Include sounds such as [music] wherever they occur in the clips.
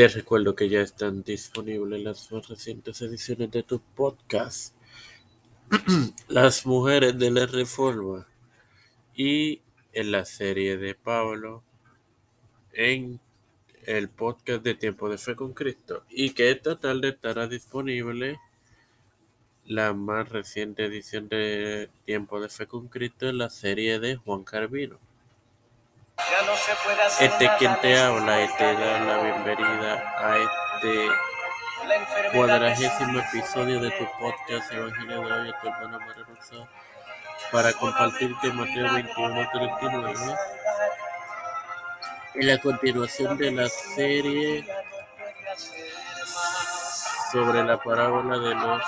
Te recuerdo que ya están disponibles las más recientes ediciones de tu podcast, [clears throat] Las Mujeres de la Reforma, y en la serie de Pablo en el podcast de Tiempo de Fe con Cristo, y que esta tarde estará disponible la más reciente edición de Tiempo de Fe con Cristo en la serie de Juan Carvino. Este es quien te habla y te da la bienvenida a este cuadragésimo episodio de tu podcast Evangelio de hoy, tu hermana María Rosa, para compartirte Mateo 21, 39 y la continuación de la serie sobre la parábola de los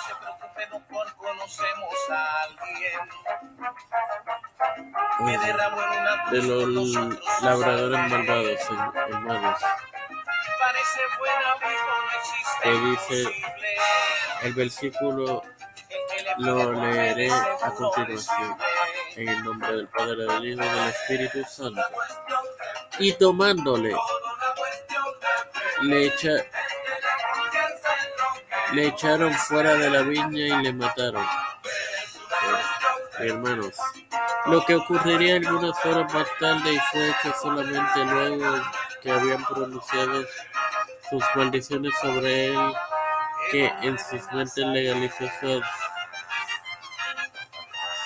de los labradores malvados, hermanos. Que dice el versículo, lo leeré a continuación, en el nombre del Padre, del Hijo y del Espíritu Santo. Y tomándole, le, echa, le echaron fuera de la viña y le mataron. Hermanos, lo que ocurriría algunas horas más tarde y fue hecho solamente luego que habían pronunciado sus maldiciones sobre él, que en sus mentes legalizó su,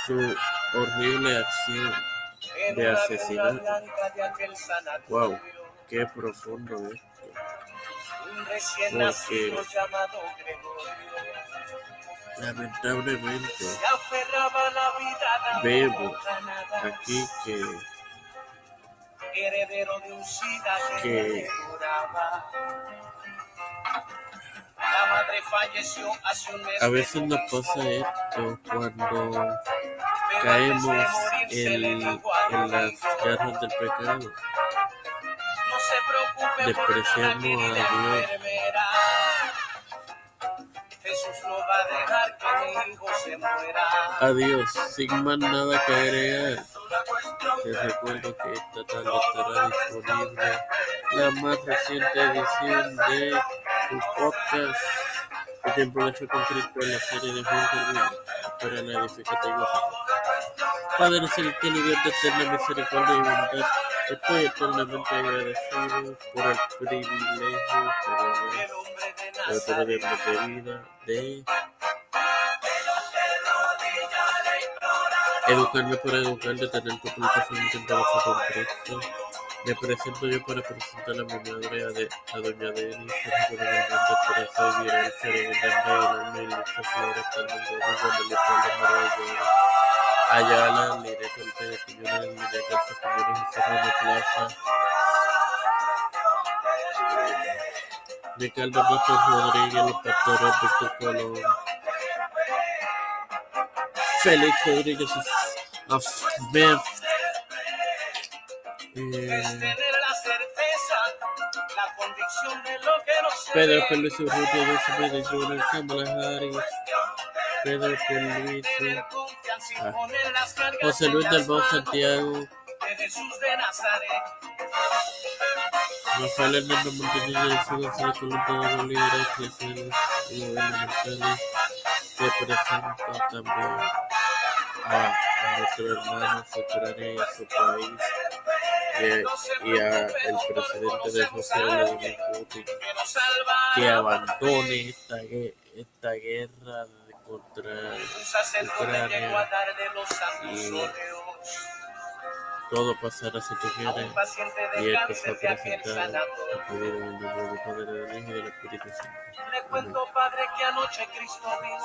su horrible acción de asesinato. Wow, qué profundo esto. Porque lamentablemente vemos aquí que que a veces nos pasa esto cuando caemos en, en las garras del pecado. Despreciamos a Dios Adiós, sin más nada que agregar. Te recuerdo que esta tarde estará disponible la más reciente edición de tu podcast El tiempo hecho con Cristo en la serie de Juan Carvino. Espera la edificación. Padre celestial y Dios de eterna misericordia y bondad, estoy eternamente agradecido por el privilegio que de de vida de Educarme por educar, de tener tu aplicación intentada con Cristo. Me presento yo para presentar a mi madre, a, de, a doña Denis, regularmente por eso vivir el cerebro de la y muchas flores, pongo María Ayala, Sacamones y Serrano Plaza. Ricardo Matos Rodríguez, Víctor Colón. Félix Rodríguez of Bev. Eh, Pedro Pelusi Urrutia, Harris, Pedro Pelusi, ah, José Luis del Bau Santiago, Rafael Hernández Montenegro, Jesús González los líderes eclesiales y gubernamentales que presentan también a, nuestro hermano y a su país y, a el presidente de Rusia Vladimir Putin que abandone esta, esta guerra contra Ucrania y todo pasará si tú quieres y ha presentado a en el nombre del Padre del Hijo y del Espíritu Santo. Amén.